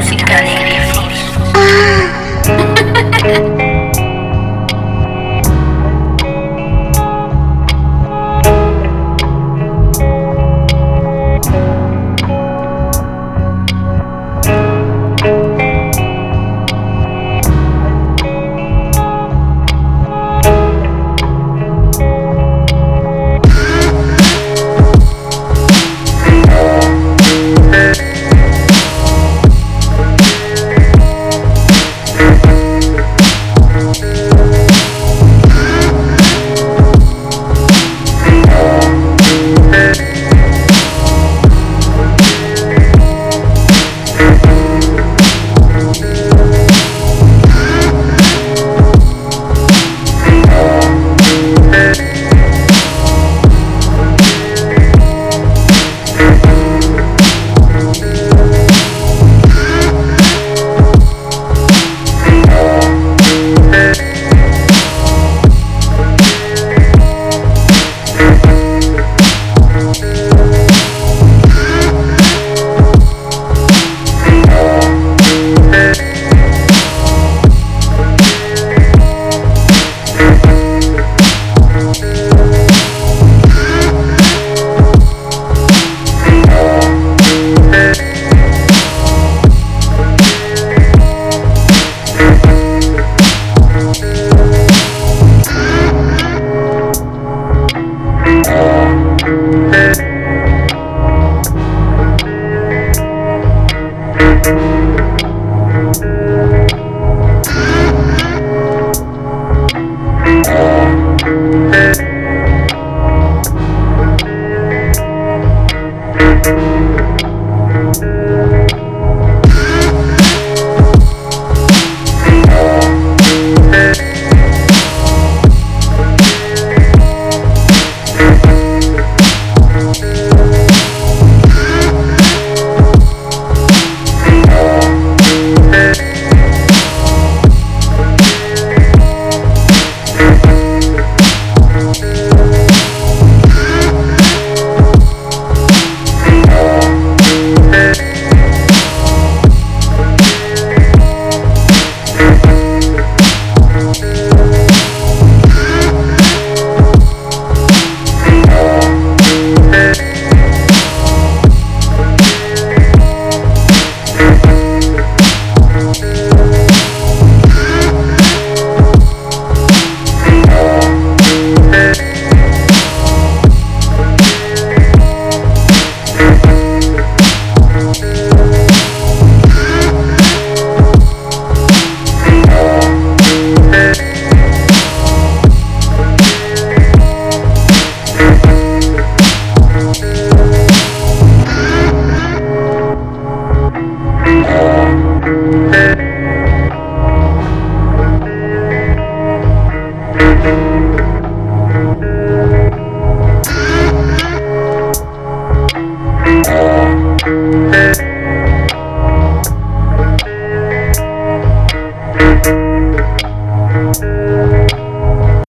Música